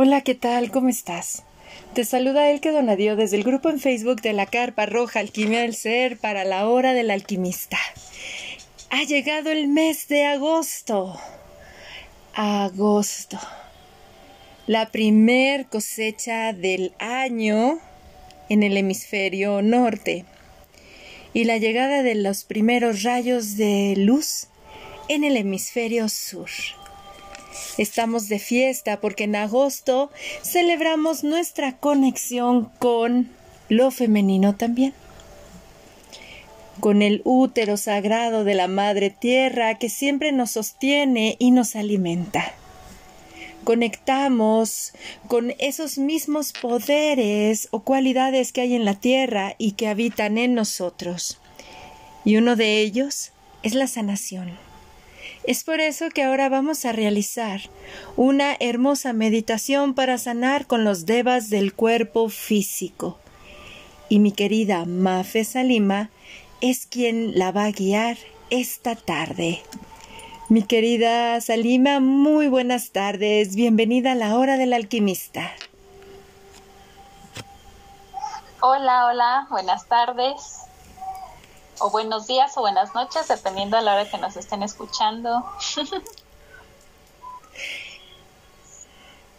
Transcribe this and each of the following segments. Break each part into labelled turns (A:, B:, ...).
A: Hola, ¿qué tal? ¿Cómo estás? Te saluda Elke Donadio desde el grupo en Facebook de la Carpa Roja Alquimia del Ser para la Hora del Alquimista. Ha llegado el mes de agosto. Agosto. La primer cosecha del año en el hemisferio norte y la llegada de los primeros rayos de luz en el hemisferio sur. Estamos de fiesta porque en agosto celebramos nuestra conexión con lo femenino también, con el útero sagrado de la Madre Tierra que siempre nos sostiene y nos alimenta. Conectamos con esos mismos poderes o cualidades que hay en la Tierra y que habitan en nosotros. Y uno de ellos es la sanación es por eso que ahora vamos a realizar una hermosa meditación para sanar con los devas del cuerpo físico. Y mi querida Mafe Salima es quien la va a guiar esta tarde. Mi querida Salima, muy buenas tardes. Bienvenida a la hora del alquimista.
B: Hola, hola, buenas tardes o buenos días o buenas noches, dependiendo a la hora que nos estén escuchando.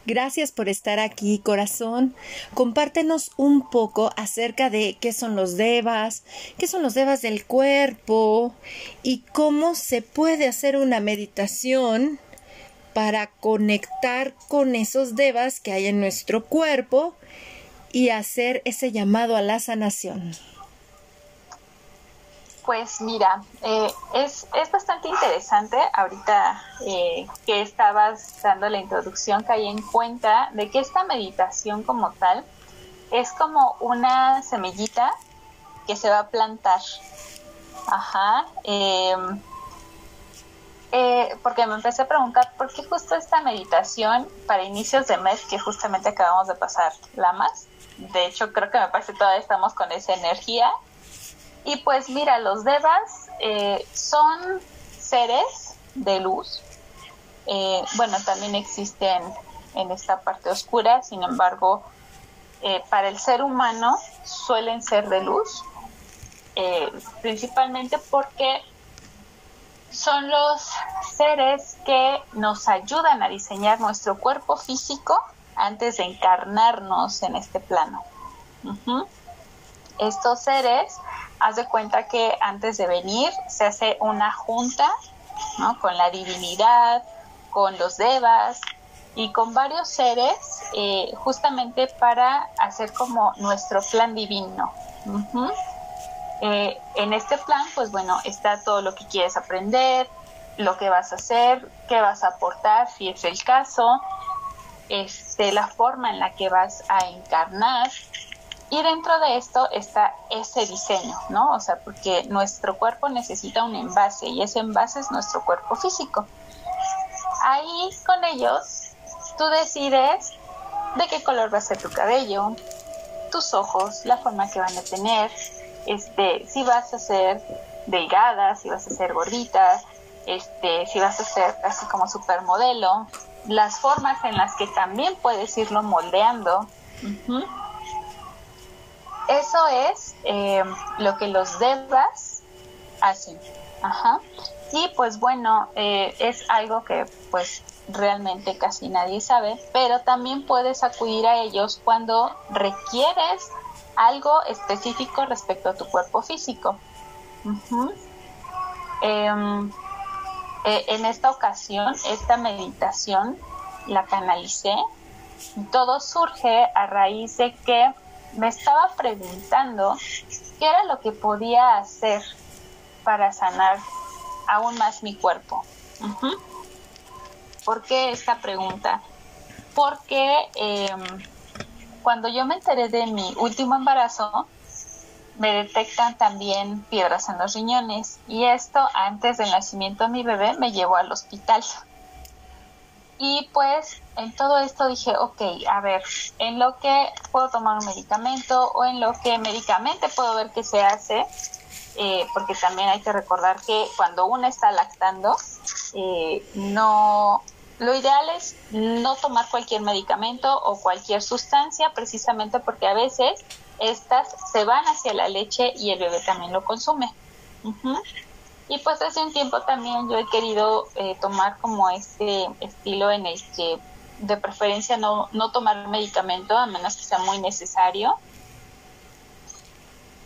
A: Gracias por estar aquí, corazón. Compártenos un poco acerca de qué son los devas, qué son los devas del cuerpo y cómo se puede hacer una meditación para conectar con esos devas que hay en nuestro cuerpo y hacer ese llamado a la sanación.
B: Pues mira, eh, es, es, bastante interesante ahorita eh, que estabas dando la introducción, caí en cuenta de que esta meditación como tal es como una semillita que se va a plantar. Ajá. Em, eh, porque me empecé a preguntar por qué justo esta meditación para inicios de mes que justamente acabamos de pasar la más. De hecho, creo que me parece que todavía estamos con esa energía y pues mira, los devas eh, son seres de luz. Eh, bueno, también existen en esta parte oscura, sin embargo, eh, para el ser humano suelen ser de luz, principalmente porque son los seres que nos ayudan a diseñar nuestro cuerpo físico antes de encarnarnos en este plano. Estos seres haz de cuenta que antes de venir se hace una junta ¿no? con la divinidad, con los devas y con varios seres eh, justamente para hacer como nuestro plan divino. Eh, en este plan, pues bueno, está todo lo que quieres aprender, lo que vas a hacer, qué vas a aportar, si es el caso, este, la forma en la que vas a encarnar, y dentro de esto está ese diseño, ¿no? O sea, porque nuestro cuerpo necesita un envase y ese envase es nuestro cuerpo físico. Ahí con ellos tú decides de qué color va a ser tu cabello, tus ojos, la forma que van a tener, este, si vas a ser delgada, si vas a ser gordita, este, si vas a ser así como supermodelo, las formas en las que también puedes irlo moldeando. Eso es eh, lo que los devas hacen. Ajá. Y pues bueno, eh, es algo que pues realmente casi nadie sabe, pero también puedes acudir a ellos cuando requieres algo específico respecto a tu cuerpo físico. Em, eh, en esta ocasión, esta meditación la canalicé. Todo surge a raíz de que me estaba preguntando qué era lo que podía hacer para sanar aún más mi cuerpo. ¿Por qué esta pregunta? Porque em, cuando yo me enteré de mi último embarazo, me detectan también piedras en los riñones y esto antes del nacimiento de mi bebé me llevó al hospital. Y pues en todo esto dije, ok, a ver, en lo que puedo tomar un medicamento o en lo que médicamente puedo ver qué se hace, eh, porque también hay que recordar que cuando uno está lactando, eh, no, lo ideal es no tomar cualquier medicamento o cualquier sustancia, precisamente porque a veces estas se van hacia la leche y el bebé también lo consume. Y pues hace un tiempo también yo he querido eh, tomar como este estilo en el que de preferencia no, no tomar medicamento a menos que sea muy necesario.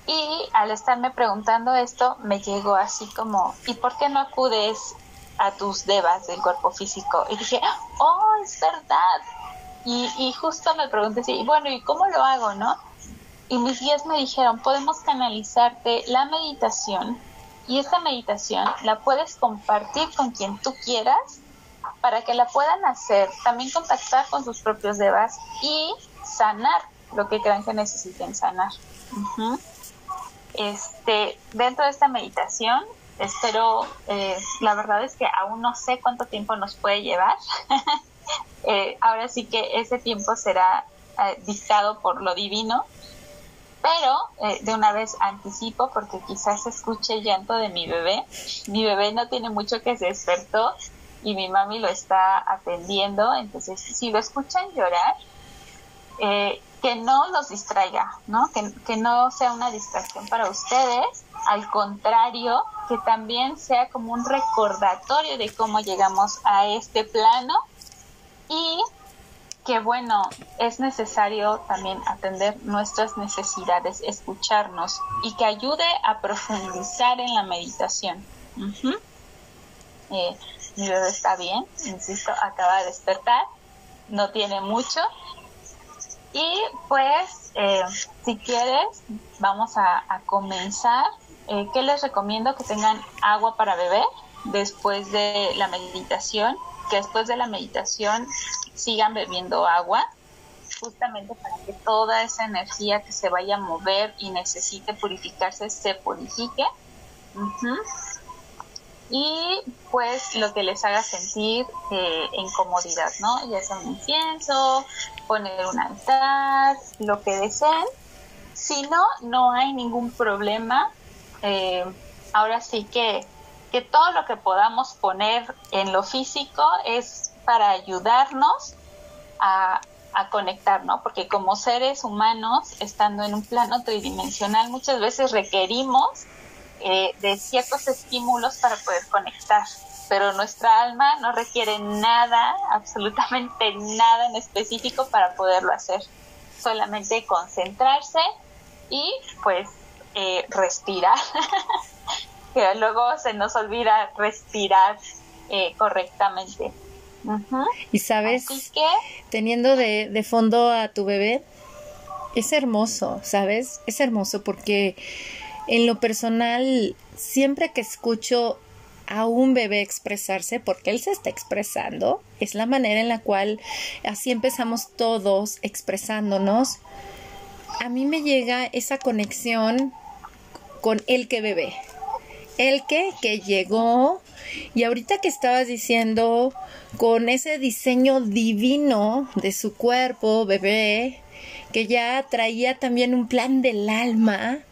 B: Y al estarme preguntando esto, me llegó así como, ¿y por qué no acudes a tus devas del cuerpo físico? Y dije, oh, es verdad. Y, y justo me pregunté, sí, bueno, ¿y cómo lo hago, no? Y mis guías me dijeron, podemos canalizarte la meditación y esta meditación la puedes compartir con quien tú quieras para que la puedan hacer, también contactar con sus propios devas y sanar lo que crean que necesiten sanar. Este, dentro de esta meditación, espero, eh, la verdad es que aún no sé cuánto tiempo nos puede llevar. Eh, ahora sí que ese tiempo será eh, dictado por lo divino, pero de una vez anticipo porque quizás escuche el llanto de mi bebé. Mi bebé no tiene mucho que se despertó y mi mami lo está atendiendo, entonces si lo escuchan llorar, eh, que no los distraiga, ¿no? Que, que no sea una distracción para ustedes, al contrario, que también sea como un recordatorio de cómo llegamos a este plano y que bueno, es necesario también atender nuestras necesidades, escucharnos y que ayude a profundizar en la meditación. eh, mi bebé está bien, insisto, acaba de despertar, no tiene mucho. Y pues, eh, si quieres, vamos a, comenzar. Eh, ¿Qué les recomiendo? Que tengan agua para beber después de la meditación, que después de la meditación sigan bebiendo agua, justamente para que toda esa energía que se vaya a mover y necesite purificarse se purifique y pues lo que les haga sentir eh, en ¿no? Ya sea un incienso, poner un altar, lo que deseen. Si no, no hay ningún problema. Eh, ahora sí que, que todo lo que podamos poner en lo físico es para ayudarnos a, conectar, ¿no? Porque como seres humanos, estando en un plano tridimensional, muchas veces requerimos eh, de ciertos estímulos para poder conectar. Pero nuestra alma no requiere nada, absolutamente nada en específico para poderlo hacer. Solamente concentrarse y pues eh, respirar. que luego se nos olvida respirar eh, correctamente.
A: Y sabes, que, teniendo de, de fondo a tu bebé, es hermoso, ¿sabes? Es hermoso porque en lo personal, siempre que escucho a un bebé expresarse, porque él se está expresando, es la manera en la cual así empezamos todos expresándonos, a mí me llega esa conexión con el que bebé. El que, que llegó, y ahorita que estabas diciendo, con ese diseño divino de su cuerpo, bebé, que ya traía también un plan del alma,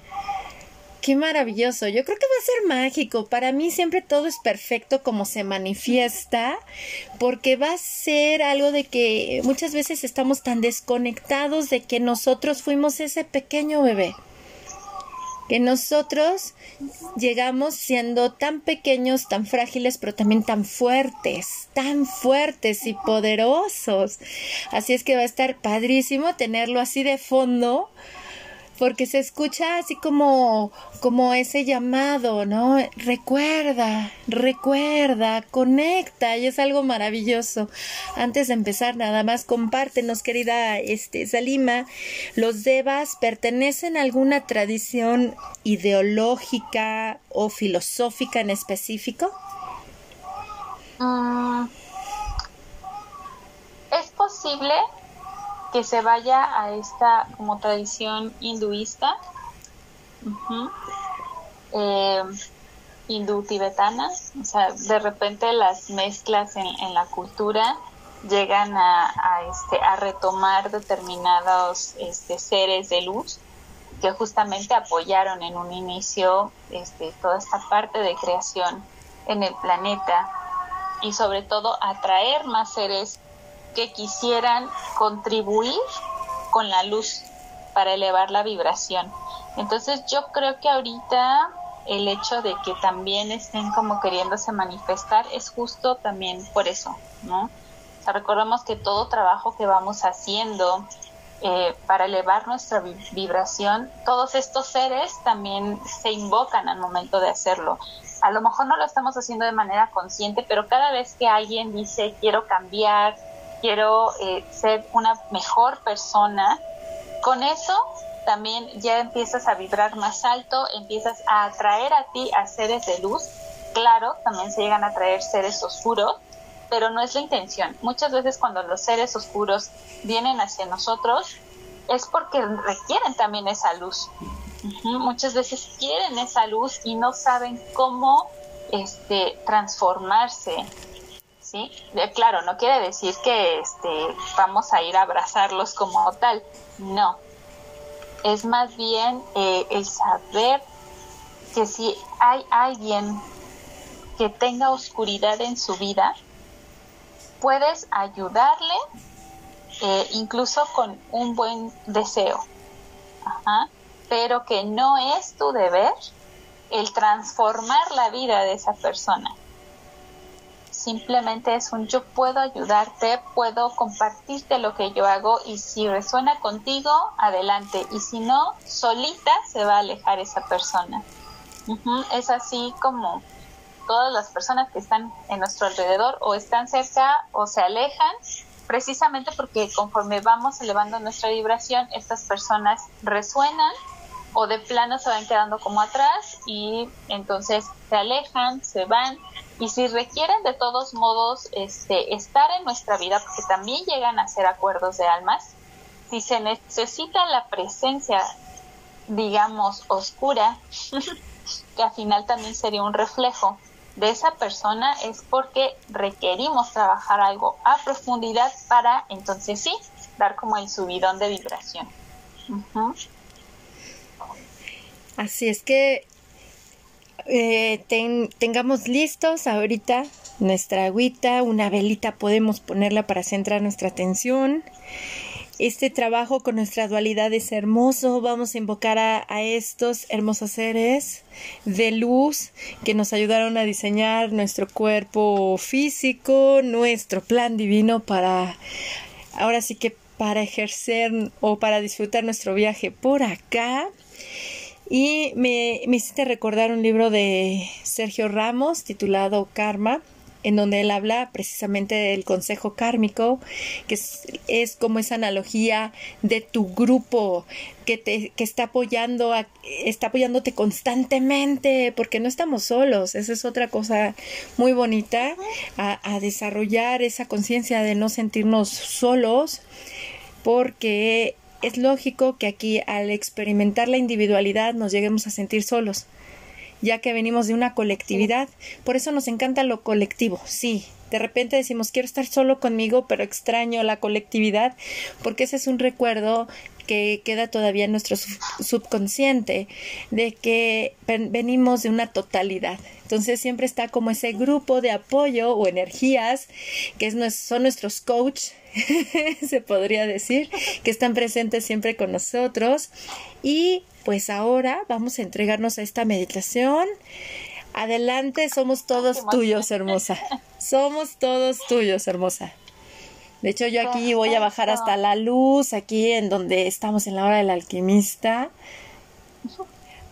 A: Qué maravilloso. Yo creo que va a ser mágico. Para mí siempre todo es perfecto como se manifiesta, porque va a ser algo de que muchas veces estamos tan desconectados de que nosotros fuimos ese pequeño bebé. Que nosotros llegamos siendo tan pequeños, tan frágiles, pero también tan fuertes, tan fuertes y poderosos. Así es que va a estar padrísimo tenerlo así de fondo porque se escucha así como, como ese llamado, ¿no? Recuerda, recuerda, conecta, y es algo maravilloso. Antes de empezar, nada más compártenos, querida este, Salima, ¿los devas pertenecen a alguna tradición ideológica o filosófica en específico?
B: Mm, es posible que se vaya a esta como tradición hinduista, eh, hindú-tibetana, o sea, de repente las mezclas en, la cultura llegan a, este, a retomar determinados este, seres de luz que justamente apoyaron en un inicio este, toda esta parte de creación en el planeta. y sobre todo atraer más seres que quisieran contribuir con la luz para elevar la vibración. Entonces yo creo que ahorita el hecho de que también estén como queriéndose manifestar es justo también por eso, ¿no? O recordemos que todo trabajo que vamos haciendo eh, para elevar nuestra vibración, todos estos seres también se invocan al momento de hacerlo. A lo mejor no lo estamos haciendo de manera consciente, pero cada vez que alguien dice quiero cambiar, quiero eh, ser una mejor persona, con eso también ya empiezas a vibrar más alto, empiezas a atraer a ti a seres de luz. Claro, también se llegan a atraer seres oscuros, pero no es la intención. Muchas veces cuando los seres oscuros vienen hacia nosotros es porque requieren también esa luz. Muchas veces quieren esa luz y no saben cómo este, transformarse. ¿Sí? claro, no quiere decir que este, vamos a ir a abrazarlos como tal. No, es más bien eh, el saber que si hay alguien que tenga oscuridad en su vida, puedes ayudarle eh, incluso con un buen deseo, pero que no es tu deber el transformar la vida de esa persona simplemente es un yo puedo ayudarte, puedo compartirte lo que yo hago y si resuena contigo, adelante. Y si no, solita se va a alejar esa persona. Es así como todas las personas que están en nuestro alrededor o están cerca o se alejan, precisamente porque conforme vamos elevando nuestra vibración, estas personas resuenan o de plano se van quedando como atrás y entonces se alejan, se van y si requieren de todos modos este, estar en nuestra vida, porque también llegan a ser acuerdos de almas, si se necesita la presencia, digamos, oscura, que al final también sería un reflejo de esa persona, es porque requerimos trabajar algo a profundidad para entonces sí dar como el subidón de vibración.
A: Así es que eh, tengamos listos ahorita nuestra agüita, una velita podemos ponerla para centrar nuestra atención. Este trabajo con nuestra dualidad es hermoso. Vamos a invocar a, a, estos hermosos seres de luz que nos ayudaron a diseñar nuestro cuerpo físico, nuestro plan divino para ahora sí que para ejercer o para disfrutar nuestro viaje por acá. Y me, hiciste recordar un libro de Sergio Ramos titulado Karma, en donde él habla precisamente del consejo kármico, que es, como esa analogía de tu grupo que te que está apoyando está apoyándote constantemente, porque no estamos solos. Esa es otra cosa muy bonita a desarrollar esa conciencia de no sentirnos solos, porque es lógico que aquí al experimentar la individualidad nos lleguemos a sentir solos, ya que venimos de una colectividad. Por eso nos encanta lo colectivo, sí. De repente decimos quiero estar solo conmigo, pero extraño la colectividad, porque ese es un recuerdo que queda todavía en nuestro subconsciente de que venimos de una totalidad. Entonces siempre está como ese grupo de apoyo o energías que son nuestros coach se podría decir, que están presentes siempre con nosotros. Y pues ahora vamos a entregarnos a esta meditación. Adelante, somos todos tuyos, hermosa. Somos todos tuyos, hermosa. De hecho, yo aquí voy a bajar hasta la luz, aquí en donde estamos en la hora del alquimista.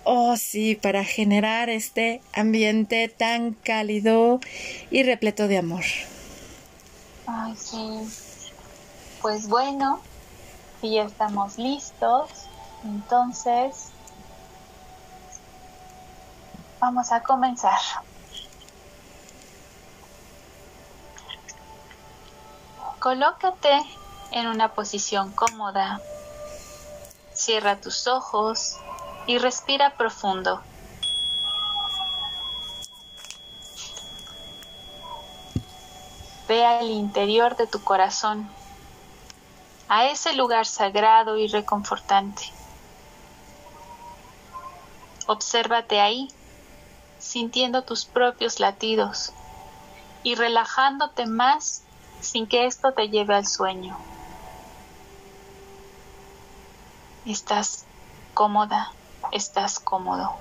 A: Oh, sí, para generar este ambiente tan cálido y repleto de amor.
B: Ay, sí. Pues bueno, si ya estamos listos, entonces vamos a comenzar. Colócate en una posición cómoda. Cierra tus ojos y respira profundo. Ve al interior de tu corazón a ese lugar sagrado y reconfortante. Obsérvate ahí, sintiendo tus propios latidos y relajándote más sin que esto te lleve al sueño. Estás cómoda, estás cómodo.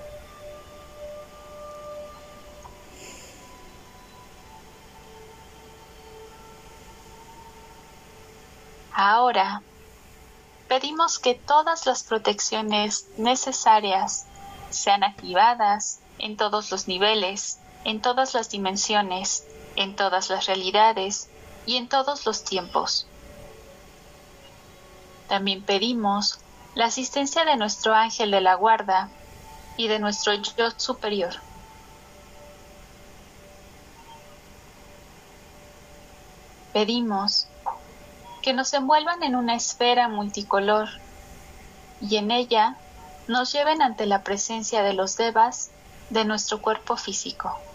B: Ahora, pedimos que todas las protecciones necesarias sean activadas en todos los niveles, en todas las dimensiones, en todas las realidades y en todos los tiempos. También pedimos la asistencia de nuestro ángel de la guarda y de nuestro yo superior. Pedimos que nos envuelvan en una esfera multicolor y en ella nos lleven ante la presencia de los devas de nuestro cuerpo físico.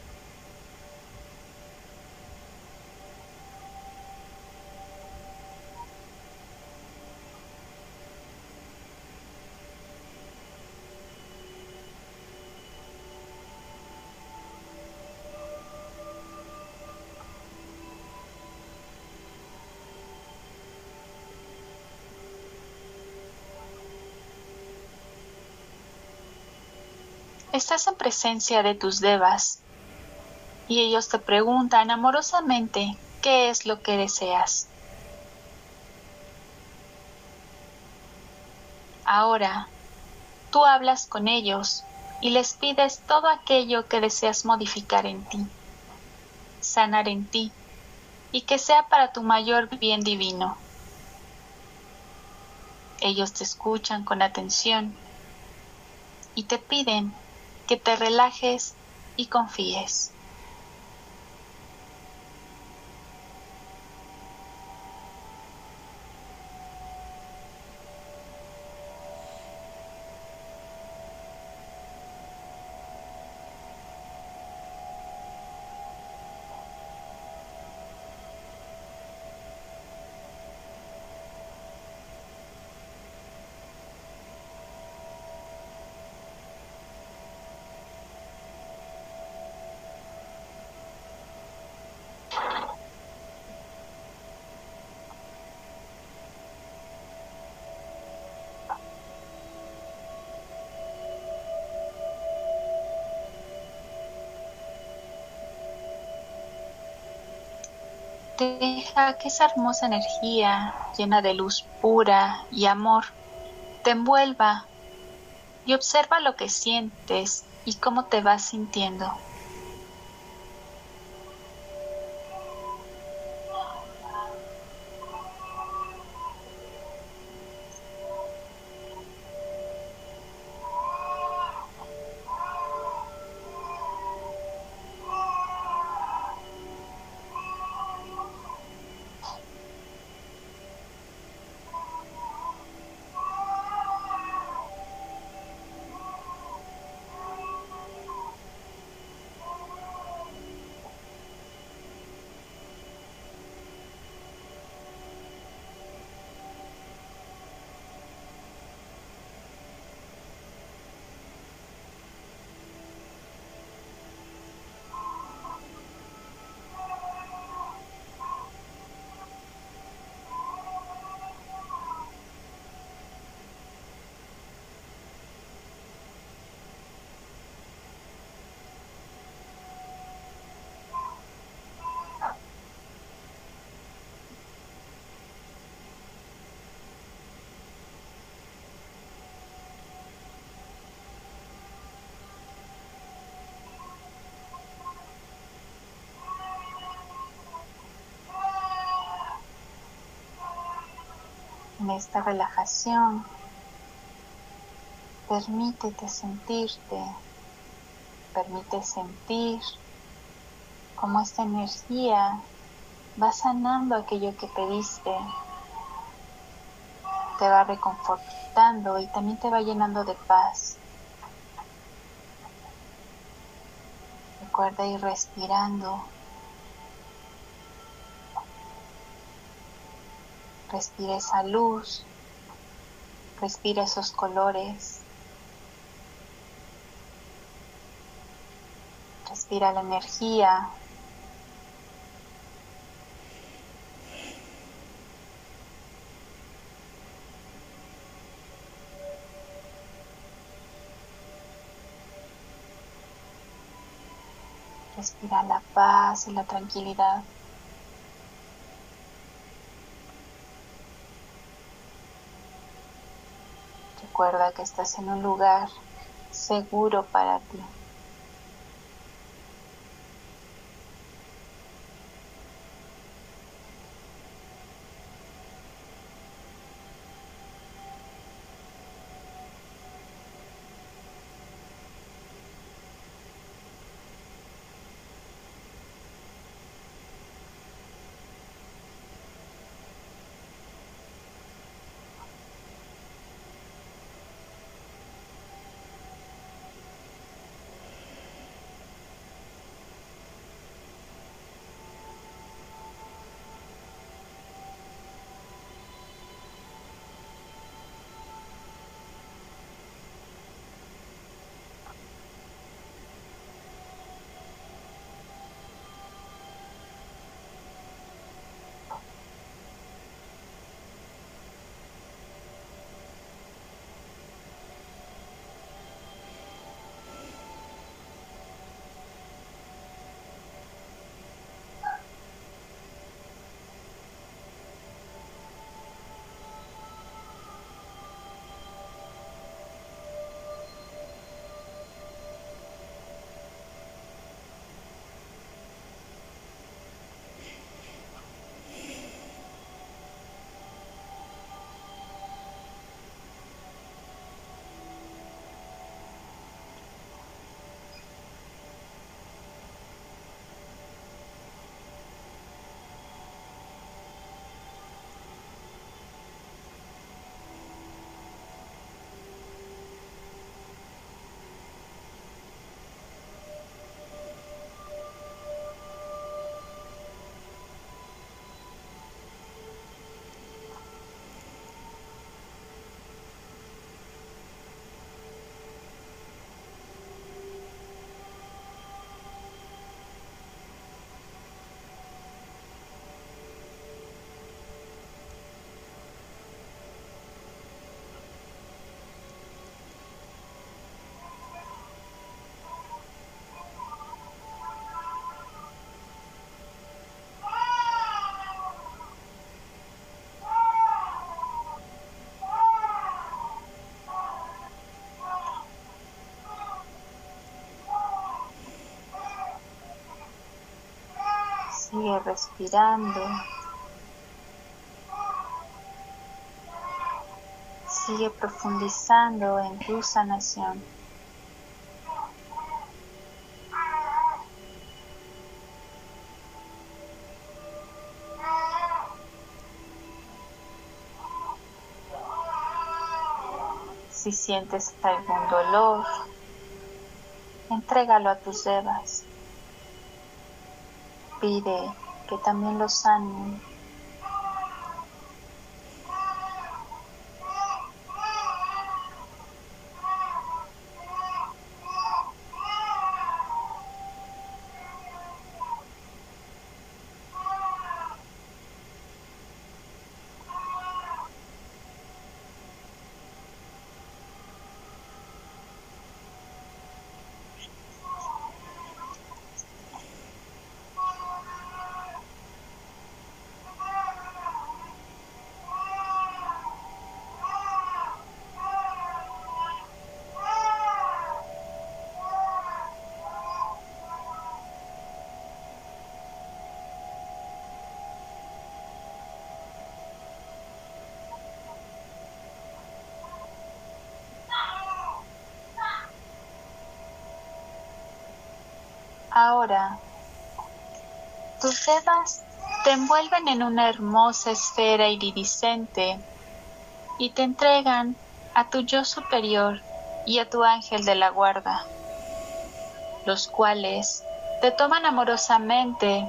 B: Estás en presencia de tus devas y ellos te preguntan amorosamente qué es lo que deseas. Ahora, tú hablas con ellos y les pides todo aquello que deseas modificar en ti, sanar en ti y que sea para tu mayor bien divino. Ellos te escuchan con atención y te piden que te relajes y confíes. Deja que esa hermosa energía llena de luz pura y amor te envuelva y observa lo que sientes y cómo te vas sintiendo. En esta relajación, permítete sentirte, permite sentir cómo esta energía va sanando aquello que pediste, te va reconfortando y también te va llenando de paz. Recuerda ir respirando Respira esa luz, respira esos colores, respira la energía. Respira la paz y la tranquilidad. Recuerda que estás en un lugar seguro para ti. Sigue respirando. Sigue profundizando en tu sanación. Si sientes algún dolor, entrégalo a tus devas pide que también los sanen Ahora, tus dedos te envuelven en una hermosa esfera iridiscente y te entregan a tu yo superior y a tu ángel de la guarda, los cuales te toman amorosamente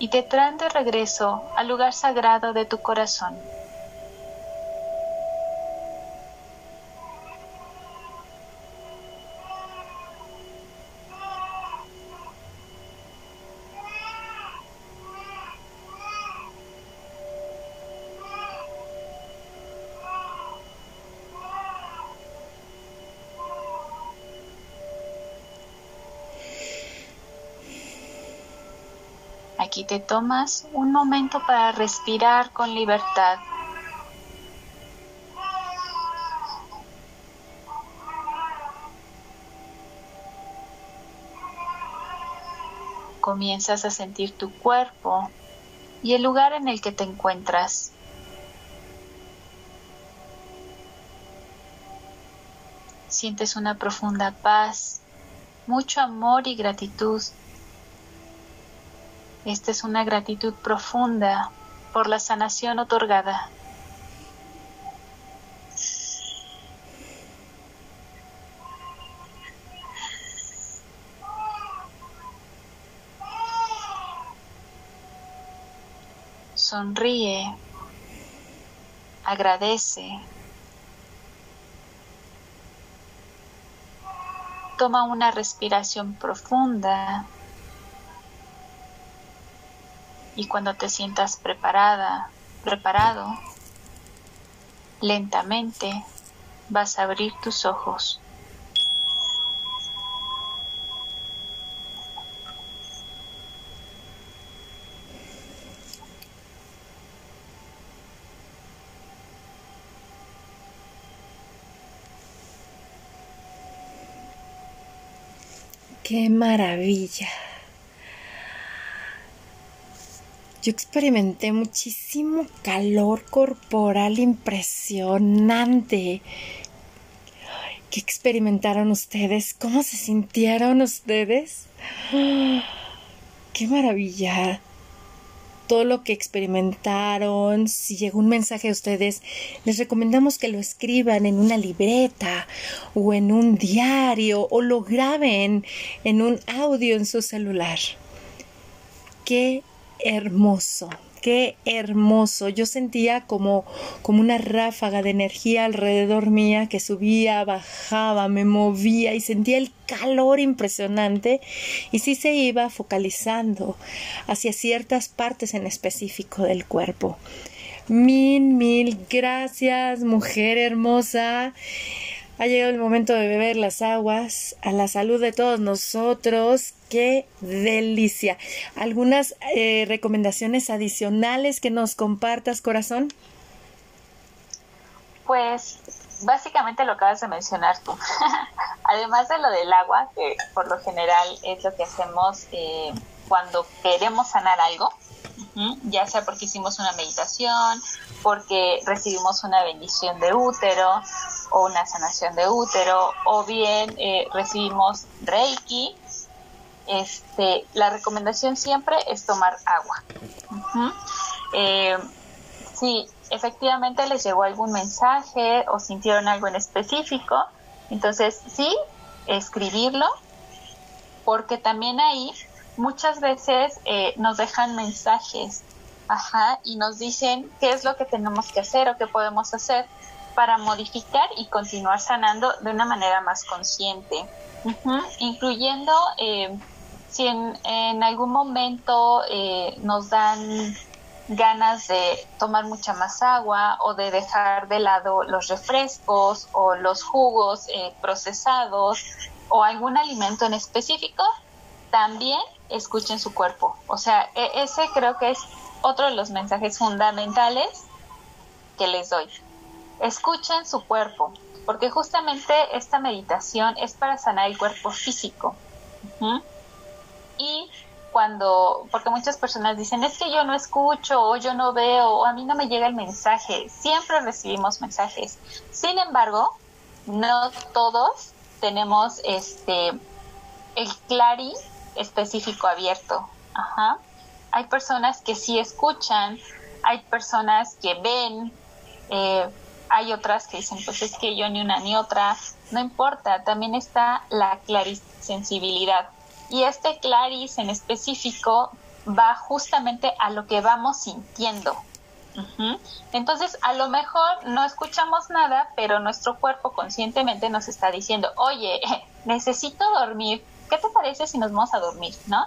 B: y te traen de regreso al lugar sagrado de tu corazón. Tomas un momento para respirar con libertad. Comienzas a sentir tu cuerpo y el lugar en el que te encuentras. Sientes una profunda paz, mucho amor y gratitud. Esta es una gratitud profunda por la sanación otorgada. Sonríe, agradece. Toma una respiración profunda y cuando te sientas preparada, preparado, lentamente vas a abrir tus ojos.
A: ¡Qué maravilla! Yo experimenté muchísimo calor corporal impresionante. ¿Qué experimentaron ustedes? ¿Cómo se sintieron ustedes? ¡Qué maravilla! todo lo que experimentaron, si llegó un mensaje a ustedes, les recomendamos que lo escriban en una libreta o en un diario o lo graben en un audio en su celular. Qué hermoso. Qué hermoso. Yo sentía como, como una ráfaga de energía alrededor mía que subía, bajaba, me movía y sentía el calor impresionante y sí se iba focalizando hacia ciertas partes en específico del cuerpo. Mil, mil gracias, mujer hermosa. Ha llegado el momento de beber las aguas a la salud de todos nosotros. ¡Qué delicia! ¿Algunas eh, recomendaciones adicionales que nos compartas, corazón?
B: Pues básicamente lo acabas de mencionar tú. Además de lo del agua, que por lo general es lo que hacemos eh, cuando queremos sanar algo, ya sea porque hicimos una meditación, porque recibimos una bendición de útero o una sanación de útero, o bien eh, recibimos reiki, este, la recomendación siempre es tomar agua. Eh, si efectivamente les llegó algún mensaje o sintieron algo en específico, entonces sí, escribirlo, porque también ahí muchas veces eh, nos dejan mensajes, ajá, y nos dicen qué es lo que tenemos que hacer o qué podemos hacer para modificar y continuar sanando de una manera más consciente, incluyendo eh, si en, en, algún momento eh, nos dan ganas de tomar mucha más agua o de dejar de lado los refrescos o los jugos procesados o algún alimento en específico, también escuchen su cuerpo. O sea, e, ese creo que es otro de los mensajes fundamentales que les doy. Escuchen su cuerpo, porque justamente esta meditación es para sanar el cuerpo físico. Y cuando, porque muchas personas dicen, es que yo no escucho, o yo no veo, o a mí no me llega el mensaje, siempre recibimos mensajes. Sin embargo, no todos tenemos este el clari específico abierto. Ajá. Hay personas que sí escuchan, hay personas que ven, eh, hay otras que dicen, pues es que yo ni una ni otra, no importa, también está la clarisensibilidad. Y este claris en específico va justamente a lo que vamos sintiendo. Entonces, a lo mejor no escuchamos nada, pero nuestro cuerpo conscientemente nos está diciendo, oye, necesito dormir, ¿qué te parece si nos vamos a dormir, no?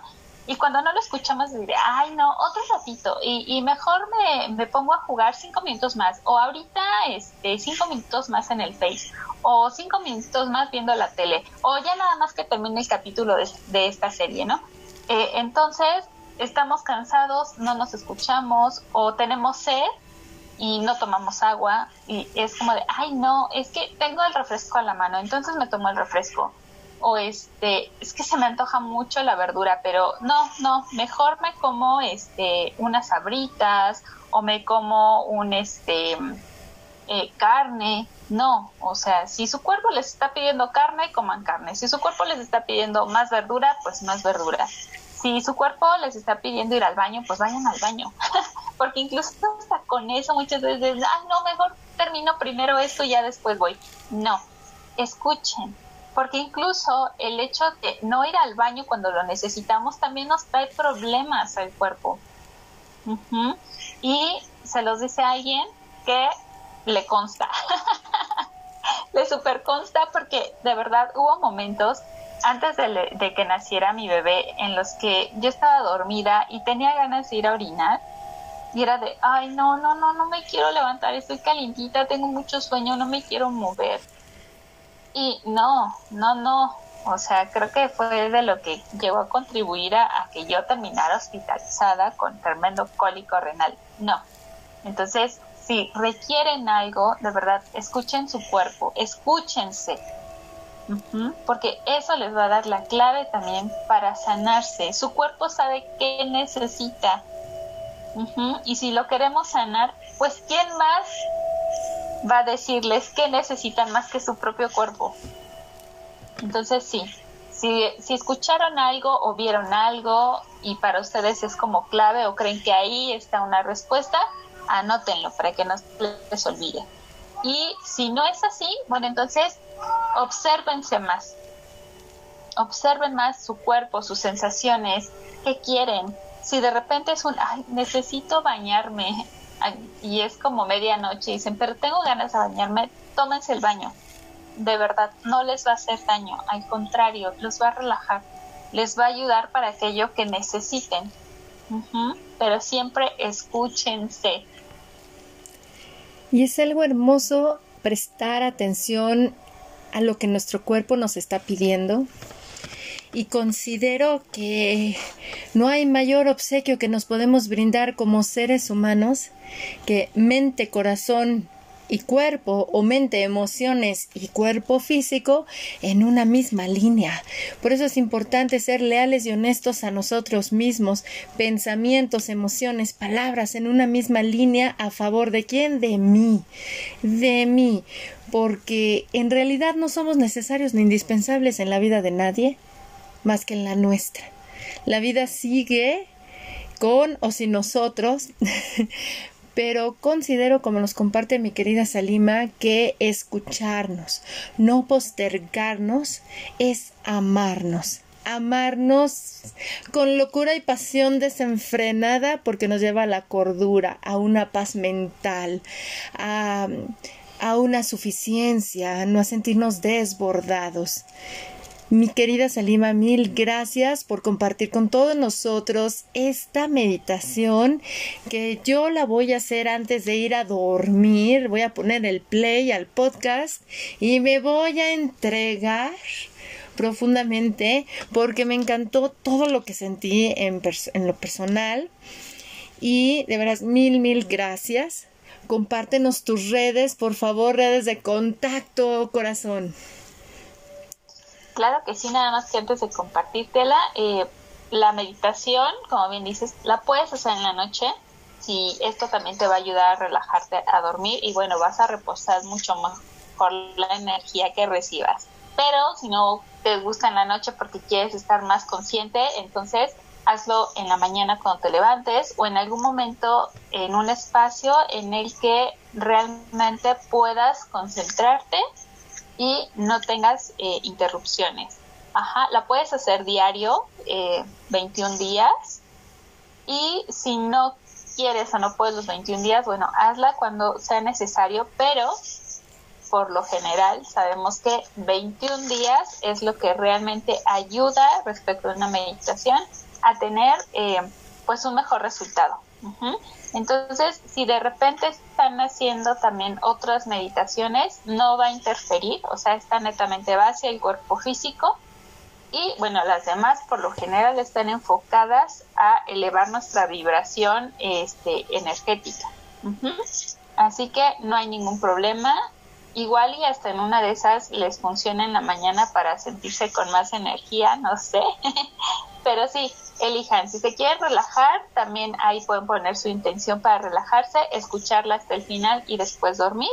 B: Y cuando no lo escuchamos, diré, ay, no, otro ratito, y, mejor me, pongo a jugar cinco minutos más, o ahorita este, cinco minutos más en el Face, o cinco minutos más viendo la tele, o ya nada más que termine el capítulo de, esta serie, ¿no? Eh, entonces, estamos cansados, no nos escuchamos o tenemos sed y no tomamos agua y es como de, ay no, es que tengo el refresco a la mano, entonces me tomo el refresco. O este, es que se me antoja mucho la verdura, pero no, no, mejor me como este unas sabritas o me como un este eh, carne. No, o sea, si su cuerpo les está pidiendo carne, coman carne. Si su cuerpo les está pidiendo más verdura, pues más verdura si su cuerpo les está pidiendo ir al baño, pues vayan al baño. Porque incluso hasta con eso muchas veces, ay, no, mejor termino primero esto y ya después voy. No, escuchen. Porque incluso el hecho de no ir al baño cuando lo necesitamos también nos trae problemas al cuerpo. Y se los dice alguien que le consta. le super consta porque de verdad hubo momentos antes de, que naciera mi bebé en los que yo estaba dormida y tenía ganas de ir a orinar y era de, ay, no, no, no, no me quiero levantar, estoy calientita, tengo mucho sueño, no me quiero mover. Y no, no, no, o sea, creo que fue de lo que llegó a contribuir a, que yo terminara hospitalizada con tremendo cólico renal. No. Entonces, si requieren algo, de verdad, escuchen su cuerpo, escúchense, porque eso les va a dar la clave también para sanarse. Su cuerpo sabe qué necesita. Y si lo queremos sanar, pues ¿quién más va a decirles qué necesitan más que su propio cuerpo? Entonces sí, si, si escucharon algo o vieron algo y para ustedes es como clave o creen que ahí está una respuesta, anótenlo para que no les olvide. Y si no es así, bueno, entonces obsérvense más. Observen más su cuerpo, sus sensaciones, qué quieren. Si de repente es un, ay, necesito bañarme y es como medianoche dicen, pero tengo ganas de bañarme, tómense el baño. De verdad, no les va a hacer daño, al contrario, los va a relajar, les va a ayudar para aquello que necesiten. Pero siempre escúchense.
A: Y es algo hermoso prestar atención a lo que nuestro cuerpo nos está pidiendo y considero que no hay mayor obsequio que nos podemos brindar como seres humanos que mente, corazón y cuerpo o mente, emociones y cuerpo físico en una misma línea. Por eso es importante ser leales y honestos a nosotros mismos, pensamientos, emociones, palabras en una misma línea a favor de quién? De mí, de mí, porque en realidad no somos necesarios ni indispensables en la vida de nadie más que en la nuestra. La vida sigue con o sin nosotros, pero considero, como nos comparte mi querida Salima, que escucharnos, no postergarnos, es amarnos. Amarnos con locura y pasión desenfrenada porque nos lleva a la cordura, a una paz mental, a, a una suficiencia, no a sentirnos desbordados. Mi querida Salima, mil gracias por compartir con todos nosotros esta meditación que yo la voy a hacer antes de ir a dormir. Voy a poner el play al podcast y me voy a entregar profundamente porque me encantó todo lo que sentí en, lo personal. Y de veras, mil, mil gracias. Compártenos tus redes, por favor, redes de contacto, corazón
B: claro que sí, nada más que antes de compartírtela, eh, la meditación, como bien dices, la puedes hacer en la noche. Si esto también te va a ayudar a relajarte, a dormir y bueno, vas a reposar mucho mejor la energía que recibas. Pero si no te gusta en la noche porque quieres estar más consciente, entonces hazlo en la mañana cuando te levantes o en algún momento en un espacio en el que realmente puedas concentrarte y no tengas eh, interrupciones. Ajá, la puedes hacer diario, 21 eh, días. Y si no quieres o no puedes los 21 días, bueno, hazla cuando sea necesario, pero por lo general sabemos que 21 días es lo que realmente ayuda respecto a una meditación a tener eh, pues un mejor resultado. Entonces, si de repente están haciendo también otras meditaciones, no va a interferir, o sea, está netamente base el cuerpo físico y bueno, las demás por lo general están enfocadas a elevar nuestra vibración este, energética. Así que no hay ningún problema. Igual y hasta en una de esas les funciona en la mañana para sentirse con más energía, no sé. Pero sí, elijan. Si se quieren relajar, también ahí pueden poner su intención para relajarse, escucharla hasta el final y después dormir.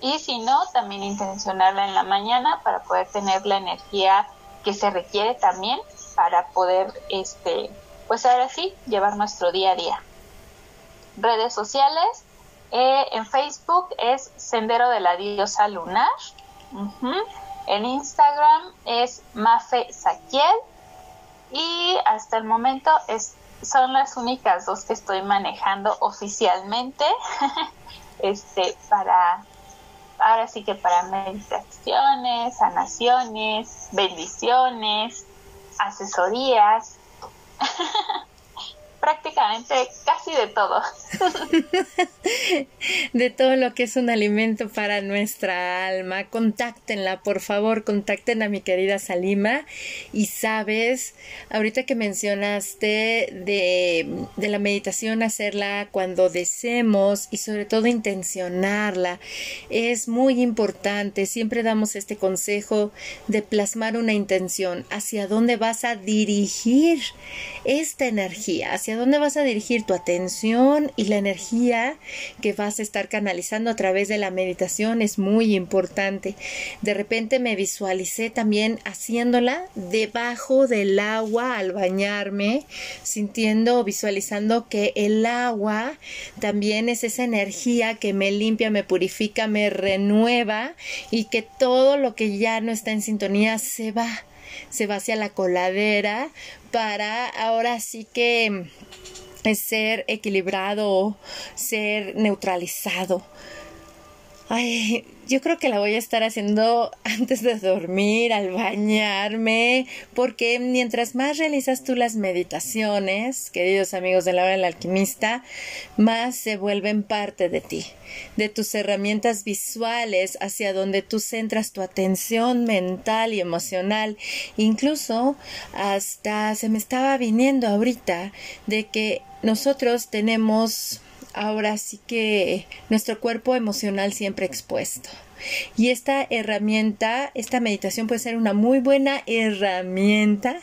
B: Y si no, también intencionarla en la mañana para poder tener la energía que se requiere también para poder, este, pues ahora sí, llevar nuestro día a día. Redes sociales, eh, en Facebook es Sendero de la Diosa Lunar. En Instagram es Mafe Saquiel. Y hasta el momento es, son las únicas dos que estoy manejando oficialmente este, para ahora sí que para meditaciones, sanaciones, bendiciones, asesorías, prácticamente casi de todo.
A: de todo lo que es un alimento para nuestra alma. Contáctenla, por favor, contacten a mi querida Salima. Y sabes, ahorita que mencionaste de, de la meditación, hacerla cuando deseemos y sobre todo intencionarla, es muy importante. Siempre damos este consejo de plasmar una intención hacia dónde vas a dirigir esta energía, hacia dónde vas a dirigir tu atención y la energía que vas a estar canalizando a través de la meditación es muy importante. De repente me visualicé también haciéndola debajo del agua al bañarme, sintiendo, visualizando que el agua también es esa energía que me limpia, me purifica, me renueva y que todo lo que ya no está en sintonía se va se va hacia la coladera para ahora sí que ser equilibrado, ser neutralizado. Ay, yo creo que la voy a estar haciendo antes de dormir, al bañarme, porque mientras más realizas tú las meditaciones, queridos amigos de la hora del alquimista, más se vuelven parte de ti, de tus herramientas visuales hacia donde tú centras tu atención mental y emocional. Incluso hasta se me estaba viniendo ahorita de que nosotros tenemos ahora sí que nuestro cuerpo emocional siempre expuesto. Y esta herramienta, esta meditación puede ser una muy buena herramienta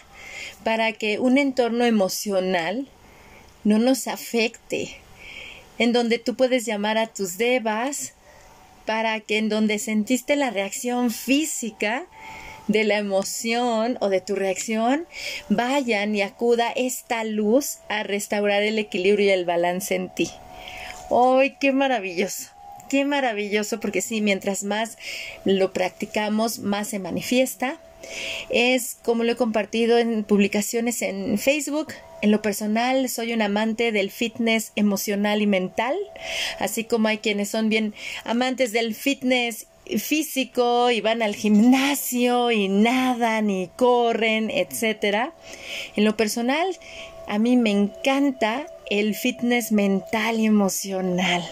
A: para que un entorno emocional no nos afecte, en donde tú puedes llamar a tus devas para que en donde sentiste la reacción física de la emoción o de tu reacción, vayan y acuda esta luz a restaurar el equilibrio y el balance en ti. ¡Ay, qué maravilloso! Qué maravilloso, porque sí, mientras más lo practicamos, más se manifiesta. Es como lo he compartido en publicaciones en Facebook. En lo personal, soy un amante del fitness emocional y mental, así como hay quienes son bien amantes del fitness físico y van al gimnasio y nadan y corren, etcétera. En lo personal, a mí me encanta el fitness mental y emocional,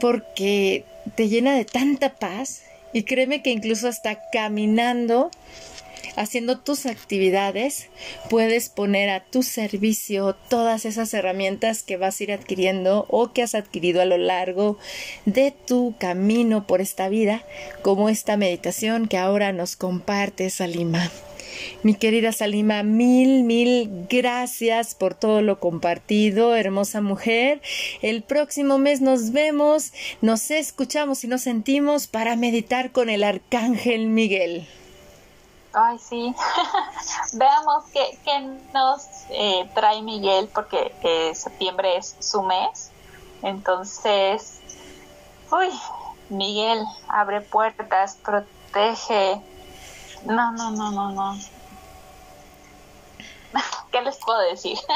A: porque te llena de tanta paz y créeme que incluso hasta caminando, haciendo tus actividades, puedes poner a tu servicio todas esas herramientas que vas a ir adquiriendo o que has adquirido a lo largo de tu camino por esta vida, como esta meditación que ahora nos comparte Salima. Mi querida Salima, mil, mil gracias por todo lo compartido, hermosa mujer. El próximo mes nos vemos, nos escuchamos y nos sentimos para meditar con el Arcángel Miguel.
B: Ay, sí. Veamos qué, nos eh, trae Miguel, porque eh, septiembre es su mes. Entonces, uy, Miguel, abre puertas, protege, no, no, no, no, no. ¿Qué les puedo decir?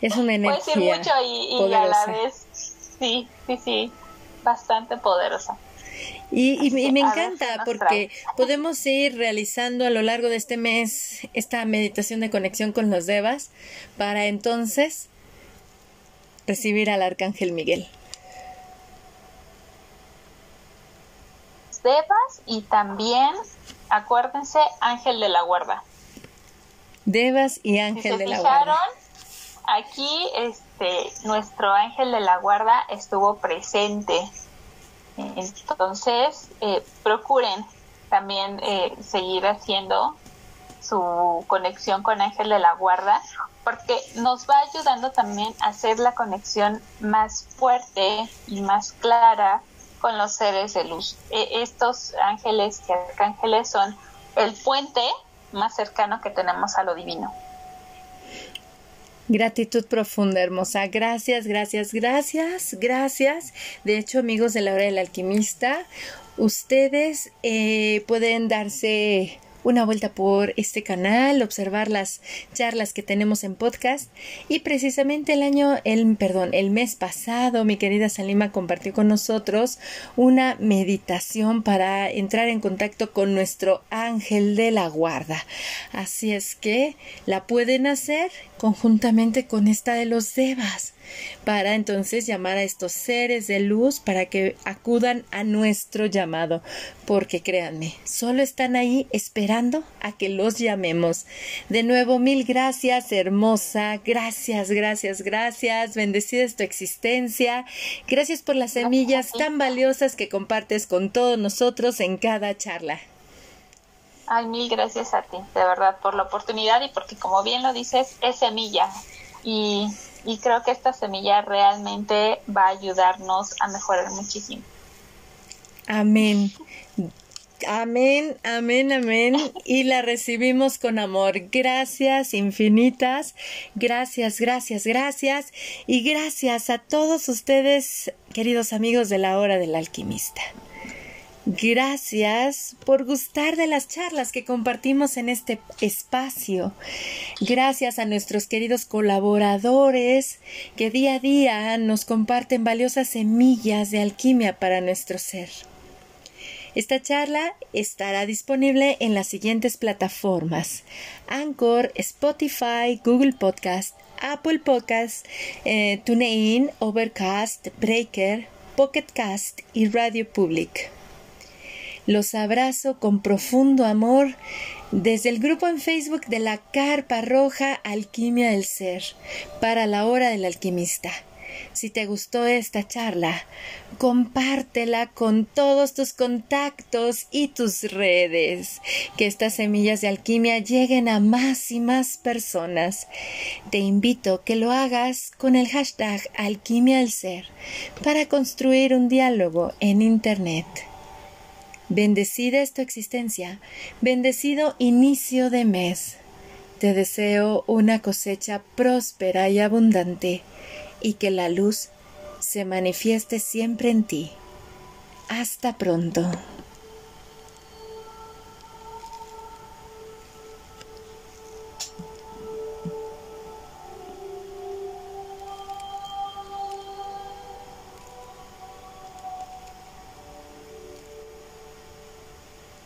A: Es una energía.
B: Puede decir mucho y, a la vez, sí, sí, sí, bastante poderosa.
A: Y, y, me encanta porque podemos ir realizando a lo largo de este mes esta meditación de conexión con los devas para entonces recibir al arcángel Miguel.
B: Devas y también acuérdense, ángel de la guarda.
A: Devas y Ángel de la Guarda.
B: Aquí este, nuestro Ángel de la Guarda estuvo presente. Entonces, eh, procuren también eh, seguir haciendo su conexión con Ángel de la Guarda, porque nos va ayudando también a hacer la conexión más fuerte y más clara con los seres de luz. E, estos ángeles que arcángeles son el puente más cercano que tenemos a lo divino.
A: Gratitud profunda, hermosa. Gracias, gracias, gracias, gracias. De hecho, amigos de la hora del alquimista, ustedes eh, pueden darse una vuelta por este canal, observar las charlas que tenemos en podcast y precisamente el año, el perdón, el mes pasado mi querida Salima compartió con nosotros una meditación para entrar en contacto con nuestro ángel de la guarda. Así es que la pueden hacer conjuntamente con esta de los devas para entonces llamar a estos seres de luz para que acudan a nuestro llamado, porque créanme, solo están ahí esperando a que los llamemos. De nuevo, mil gracias, hermosa, gracias, gracias, gracias, bendecida es tu existencia, gracias por las semillas tan valiosas que compartes con todos nosotros en cada charla.
B: Ay, mil gracias a ti, de verdad, por la oportunidad y porque como bien lo dices, es semilla. Y y creo que esta semilla realmente va a ayudarnos a mejorar muchísimo.
A: Amén. Amén, amén, amén. Y la recibimos con amor. Gracias infinitas. Gracias, gracias, gracias. Y gracias a todos ustedes, queridos amigos de la hora del alquimista. Gracias por gustar de las charlas que compartimos en este espacio. Gracias a nuestros queridos colaboradores que día a día nos comparten valiosas semillas de alquimia para nuestro ser. Esta charla estará disponible en las siguientes plataformas: Anchor, Spotify, Google Podcast, Apple Podcast, eh, TuneIn, Overcast, Breaker, Pocket Cast y Radio Public. Los abrazo con profundo amor desde el grupo en Facebook de la Carpa Roja Alquimia del Ser para la hora del alquimista. Si te gustó esta charla, compártela con todos tus contactos y tus redes. Que estas semillas de alquimia lleguen a más y más personas. Te invito que lo hagas con el hashtag Alquimia del Ser para construir un diálogo en Internet. Bendecida es tu existencia, bendecido inicio de mes. Te deseo una cosecha próspera y abundante y que la luz se manifieste siempre en ti. Hasta pronto.